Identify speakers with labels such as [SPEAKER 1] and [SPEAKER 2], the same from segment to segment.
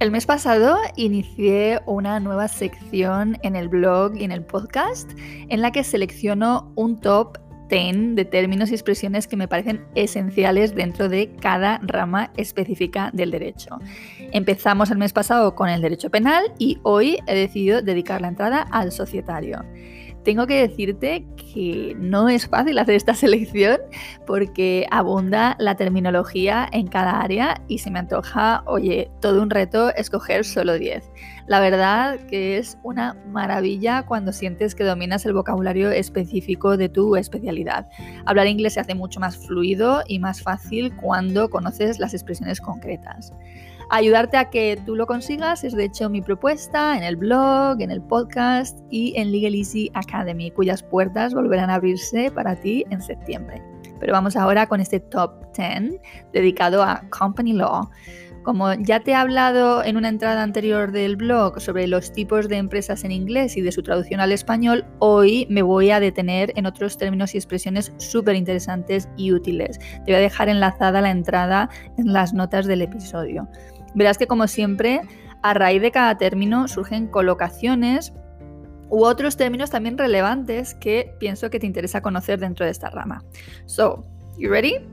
[SPEAKER 1] El mes pasado inicié una nueva sección en el blog y en el podcast en la que selecciono un top 10 de términos y expresiones que me parecen esenciales dentro de cada rama específica del derecho. Empezamos el mes pasado con el derecho penal y hoy he decidido dedicar la entrada al societario tengo que decirte que no es fácil hacer esta selección porque abunda la terminología en cada área y se me antoja, oye, todo un reto escoger solo 10. La verdad que es una maravilla cuando sientes que dominas el vocabulario específico de tu especialidad. Hablar inglés se hace mucho más fluido y más fácil cuando conoces las expresiones concretas. Ayudarte a que tú lo consigas es de hecho mi propuesta en el blog, en el podcast y en Legal Easy Academy, cuyas puertas volverán a abrirse para ti en septiembre. Pero vamos ahora con este top 10 dedicado a Company Law. Como ya te he hablado en una entrada anterior del blog sobre los tipos de empresas en inglés y de su traducción al español, hoy me voy a detener en otros términos y expresiones súper interesantes y útiles. Te voy a dejar enlazada la entrada en las notas del episodio. Verás que como siempre, a raíz de cada término surgen colocaciones u otros términos también relevantes que pienso que te interesa conocer dentro de esta rama. So, you ready?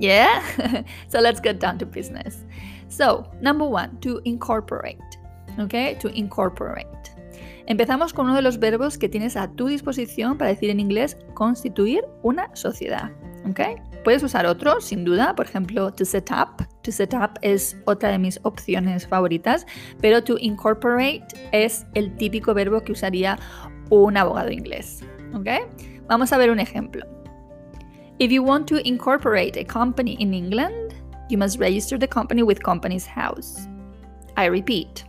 [SPEAKER 1] Yeah? so let's get down to business. So, number one, to incorporate. Okay? To incorporate. Empezamos con uno de los verbos que tienes a tu disposición para decir en inglés constituir una sociedad. ¿okay? Puedes usar otro, sin duda, por ejemplo, to set up. To set up es otra de mis opciones favoritas, pero to incorporate es el típico verbo que usaría un abogado inglés. ¿okay? Vamos a ver un ejemplo. If you want to incorporate a company in England, you must register the company with Companies House. I repeat.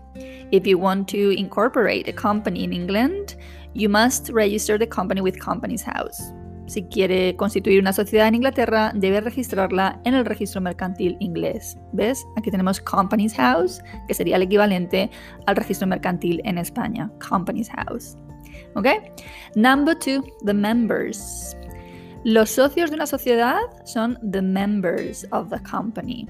[SPEAKER 1] If you want to incorporate a company in England, you must register the company with Companies House. Si quiere constituir una sociedad en Inglaterra, debe registrarla en el registro mercantil inglés. ¿Ves? Aquí tenemos Companies House, que sería el equivalente al registro mercantil en España. Companies House. ¿Ok? Number two, the members. Los socios de una sociedad son the members of the company.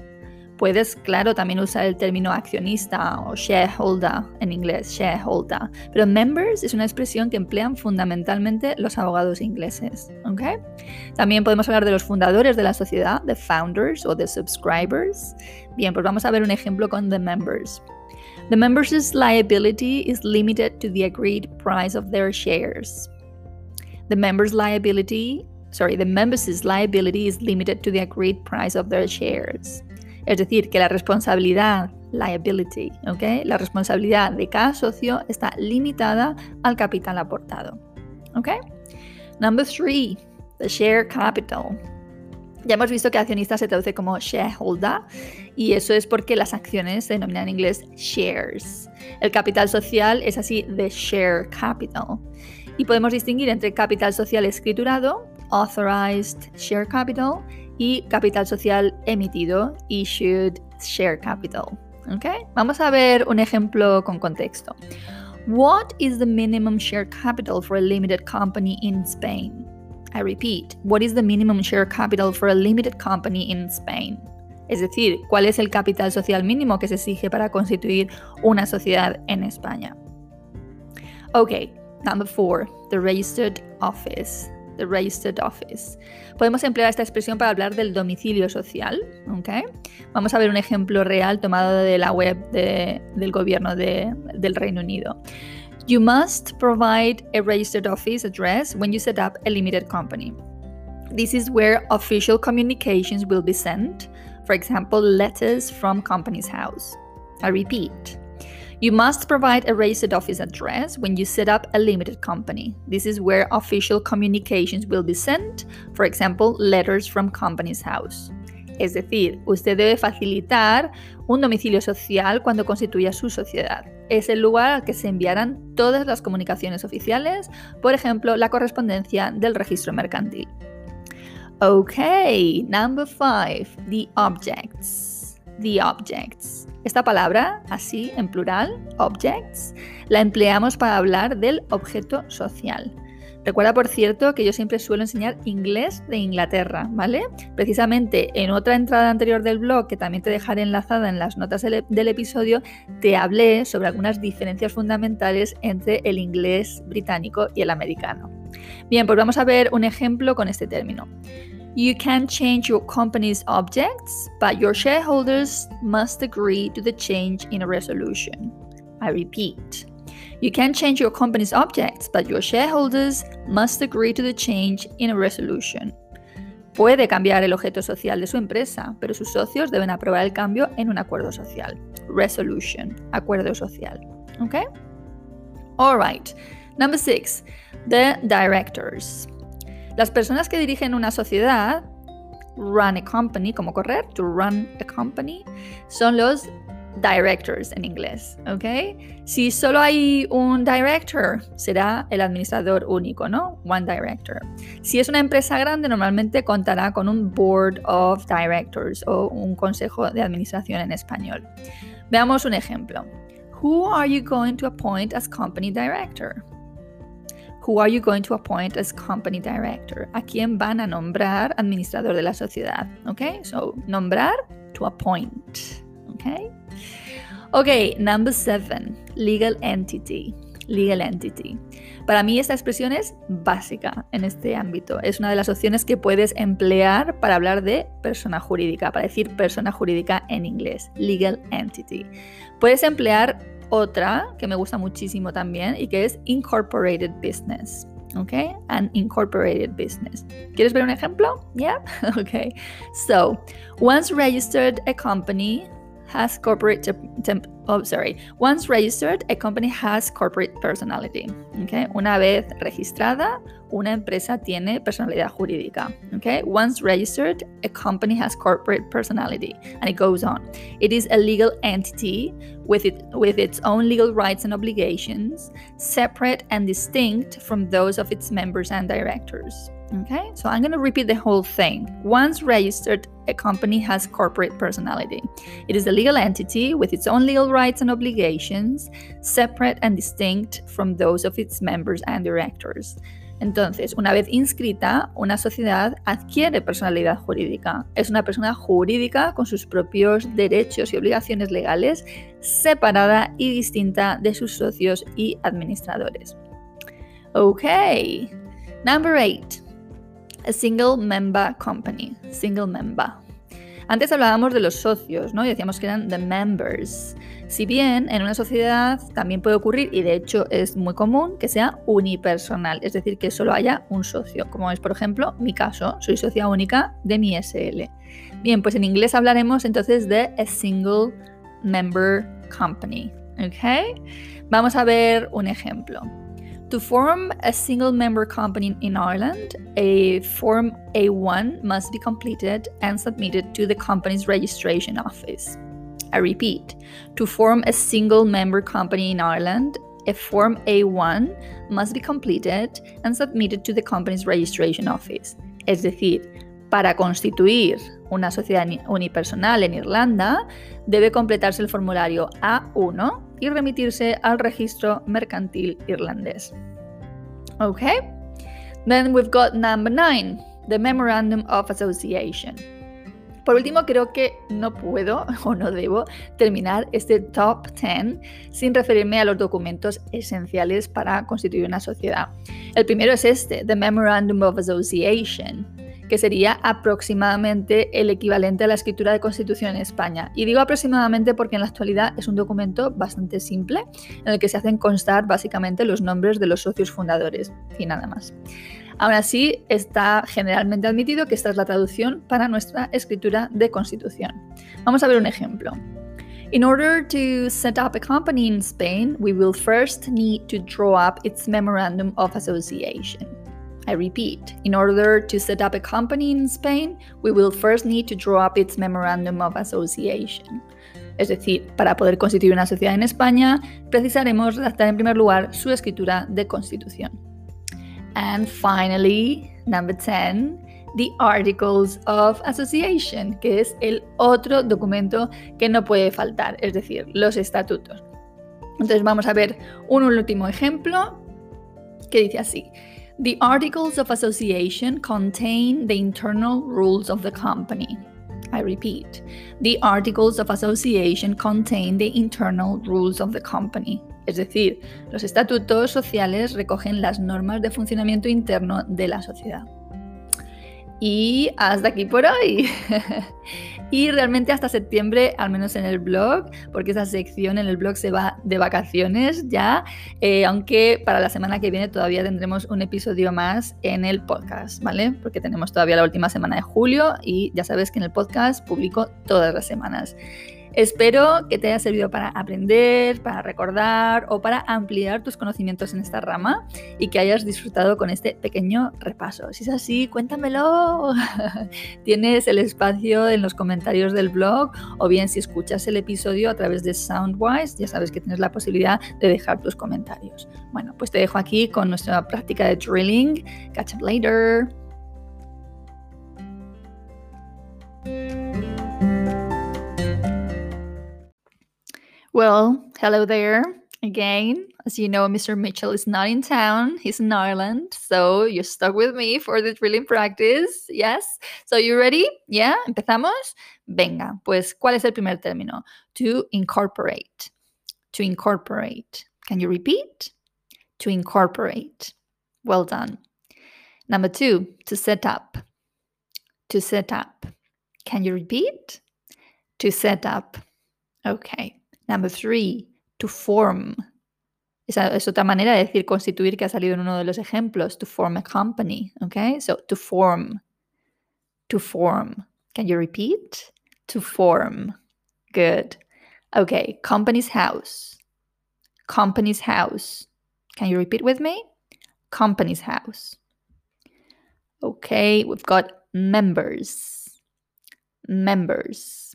[SPEAKER 1] Puedes, claro, también usar el término accionista o shareholder en inglés, shareholder. Pero members es una expresión que emplean fundamentalmente los abogados ingleses. ¿okay? También podemos hablar de los fundadores de la sociedad, the founders o the subscribers. Bien, pues vamos a ver un ejemplo con the members. The members' liability is limited to the agreed price of their shares. The members' liability, sorry, the members' liability is limited to the agreed price of their shares. Es decir, que la responsabilidad, liability, ¿okay? la responsabilidad de cada socio está limitada al capital aportado. ¿okay? Number three, the share capital. Ya hemos visto que accionista se traduce como shareholder y eso es porque las acciones se denominan en inglés shares. El capital social es así the share capital. Y podemos distinguir entre capital social escriturado, authorized share capital, y capital social emitido, issued share capital. Okay? Vamos a ver un ejemplo con contexto. What is the minimum share capital for a limited company in Spain? I repeat, what is the minimum share capital for a limited company in Spain? Es decir, ¿cuál es el capital social mínimo que se exige para constituir una sociedad en España? Ok, number four, the registered office the registered office. Podemos emplear esta expresión para hablar del domicilio social. Vamos a ver un ejemplo real tomado de la web del gobierno del Reino Unido. You must provide a registered office address when you set up a limited company. This is where official communications will be sent, for example, letters from company's house. I repeat, you must provide a registered office address when you set up a limited company. This is where official communications will be sent, for example, letters from company's house. Es decir, usted debe facilitar un domicilio social cuando constituya su sociedad. Es el lugar al que se enviarán todas las comunicaciones oficiales, por ejemplo, la correspondencia del registro mercantil. Ok, number five, the objects. The objects. Esta palabra, así en plural, objects, la empleamos para hablar del objeto social. Recuerda, por cierto, que yo siempre suelo enseñar inglés de Inglaterra, ¿vale? Precisamente en otra entrada anterior del blog, que también te dejaré enlazada en las notas del, episodio, te hablé sobre algunas diferencias fundamentales entre el inglés británico y el americano. Bien, pues vamos a ver un ejemplo con este término. You can change your company's objects, but your shareholders must agree to the change in a resolution. I repeat. You can change your company's objects, but your shareholders must agree to the change in a resolution. Puede cambiar el objeto social de su empresa, pero sus socios deben aprobar el cambio en un acuerdo social. Resolution, acuerdo social. Okay? All right. Number six, the directors. Las personas que dirigen una sociedad, run a company, como correr, to run a company, son los directors en inglés, ¿ok? Si solo hay un director, será el administrador único, ¿no? One director. Si es una empresa grande, normalmente contará con un board of directors o un consejo de administración en español. Veamos un ejemplo. Who are you going to appoint as company director? Who are you going to appoint as company director? ¿A quién van a nombrar administrador de la sociedad? ¿Ok? So, nombrar to appoint. Okay. Ok, number seven, legal entity. Legal entity. Para mí esta expresión es básica en este ámbito. Es una de las opciones que puedes emplear para hablar de persona jurídica, para decir persona jurídica en inglés. Legal entity. Puedes emplear otra que me gusta muchísimo también y que es incorporated business. ¿ok? An incorporated business. ¿Quieres ver un ejemplo? Yeah? Okay. So, once registered a company has corporate temp, oh sorry. Once registered a company has corporate personality okay? Una vez registrada una empresa tiene personalidad jurídica okay? Once registered a company has corporate personality and it goes on. It is a legal entity with it with its own legal rights and obligations separate and distinct from those of its members and directors Okay, so I'm going to repeat the whole thing. Once registered, a company has corporate personality. It is a legal entity with its own legal rights and obligations, separate and distinct from those of its members and directors. Entonces, una vez inscrita, una sociedad adquiere personalidad jurídica. Es una persona jurídica con sus propios derechos y obligaciones legales, separada y distinta de sus socios y administradores. Ok, number eight. A single member company. Single member. Antes hablábamos de los socios, ¿no? Y decíamos que eran the members. Si bien en una sociedad también puede ocurrir, y de hecho es muy común, que sea unipersonal, es decir, que solo haya un socio, como es por ejemplo mi caso, soy socia única de mi SL. Bien, pues en inglés hablaremos entonces de a single member company, ¿ok? Vamos a ver un ejemplo. To form a single member company in Ireland, a Form A1 must be completed and submitted to the company's registration office. I repeat, to form a single member company in Ireland, a Form A1 must be completed and submitted to the company's registration office. Es decir, para constituir una sociedad unipersonal en Irlanda, debe completarse el formulario A1 y remitirse al registro mercantil irlandés. Okay? Then we've got number nine, the Memorandum of Association. Por último, creo que no puedo o no debo terminar este top 10 sin referirme a los documentos esenciales para constituir una sociedad. El primero es este, The Memorandum of Association que sería aproximadamente el equivalente a la escritura de constitución en España. Y digo aproximadamente porque en la actualidad es un documento bastante simple en el que se hacen constar básicamente los nombres de los socios fundadores y nada más. Aún así, está generalmente admitido que esta es la traducción para nuestra escritura de constitución. Vamos a ver un ejemplo. In order to set up a company in Spain, we will first need to draw up its memorandum of association. I repeat, in order to set up a company in Spain, we will first need to draw up its memorandum of association. Es decir, para poder constituir una sociedad en España, precisaremos redactar en primer lugar su escritura de constitución. And finally, number 10, the Articles of Association, que es el otro documento que no puede faltar, es decir, los estatutos. Entonces vamos a ver un último ejemplo que dice así. The Articles of Association contain the internal rules of the company. I repeat, the Articles of Association contain the internal rules of the company. Es decir, los estatutos sociales recogen las normas de funcionamiento interno de la sociedad. Y hasta aquí por hoy. y realmente hasta septiembre, al menos en el blog, porque esa sección en el blog se va de vacaciones ya, eh, aunque para la semana que viene todavía tendremos un episodio más en el podcast, ¿vale? Porque tenemos todavía la última semana de julio y ya sabes que en el podcast publico todas las semanas. Espero que te haya servido para aprender, para recordar o para ampliar tus conocimientos en esta rama y que hayas disfrutado con este pequeño repaso. Si es así, cuéntamelo. Tienes el espacio en los comentarios del blog o bien si escuchas el episodio a través de Soundwise, ya sabes que tienes la posibilidad de dejar tus comentarios. Bueno, pues te dejo aquí con nuestra práctica de drilling. Catch up later. Well, hello there again. As you know, Mr. Mitchell is not in town, he's in Ireland. So you're stuck with me for the drilling practice. Yes. So you ready? Yeah. Empezamos. Venga, pues, ¿cuál es el primer término? To incorporate. To incorporate. Can you repeat? To incorporate. Well done. Number two, to set up. To set up. Can you repeat? To set up. Okay. Number three, to form. Esa es otra manera de decir constituir que ha salido en uno de los ejemplos. To form a company. Okay, so to form. To form. Can you repeat? To form. Good. Okay, company's house. Company's house. Can you repeat with me? Company's house. Okay, we've got members. Members.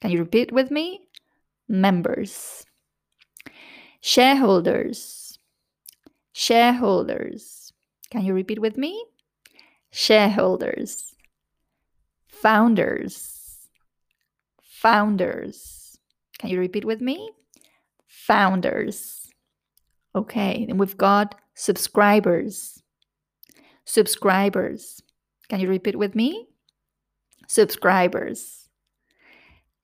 [SPEAKER 1] Can you repeat with me? Members. Shareholders. Shareholders. Can you repeat with me? Shareholders. Founders. Founders. Can you repeat with me? Founders. Okay, then we've got subscribers. Subscribers. Can you repeat with me? Subscribers.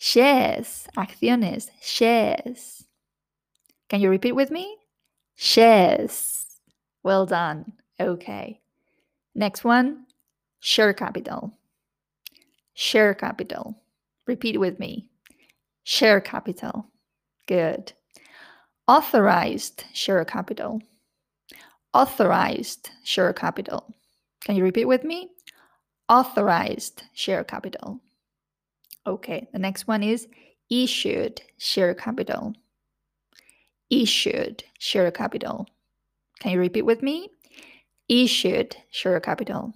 [SPEAKER 1] Shares, acciones, shares. Can you repeat with me? Shares. Well done. Okay. Next one, share capital. Share capital. Repeat with me. Share capital. Good. Authorized share capital. Authorized share capital. Can you repeat with me? Authorized share capital. Okay, the next one is issued share capital. Issued share capital. Can you repeat with me? Issued share capital.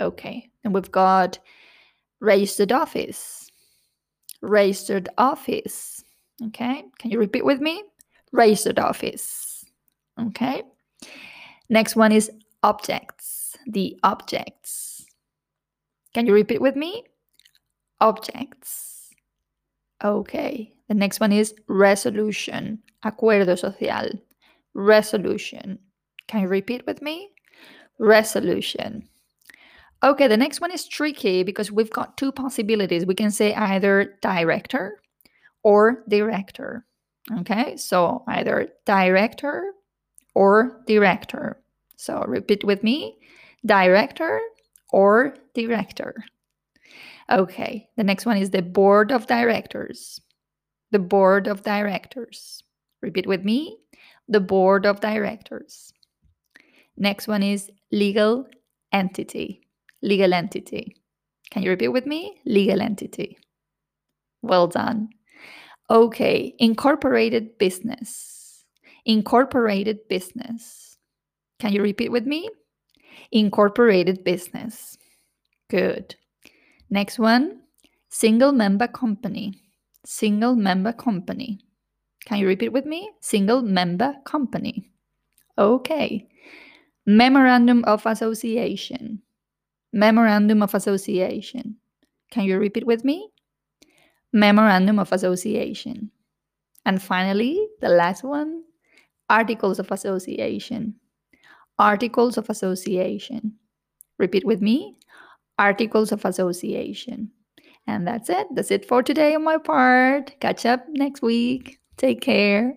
[SPEAKER 1] Okay, and we've got registered office. Registered office. Okay, can you repeat with me? Registered office. Okay, next one is objects. The objects. Can you repeat with me? Objects. Okay, the next one is resolution, acuerdo social. Resolution. Can you repeat with me? Resolution. Okay, the next one is tricky because we've got two possibilities. We can say either director or director. Okay, so either director or director. So repeat with me director or director. Okay, the next one is the board of directors. The board of directors. Repeat with me the board of directors. Next one is legal entity. Legal entity. Can you repeat with me? Legal entity. Well done. Okay, incorporated business. Incorporated business. Can you repeat with me? Incorporated business. Good. Next one, single member company. Single member company. Can you repeat with me? Single member company. Okay. Memorandum of Association. Memorandum of Association. Can you repeat with me? Memorandum of Association. And finally, the last one Articles of Association. Articles of Association. Repeat with me Articles of Association. And that's it. That's it for today on my part. Catch up next week. Take care.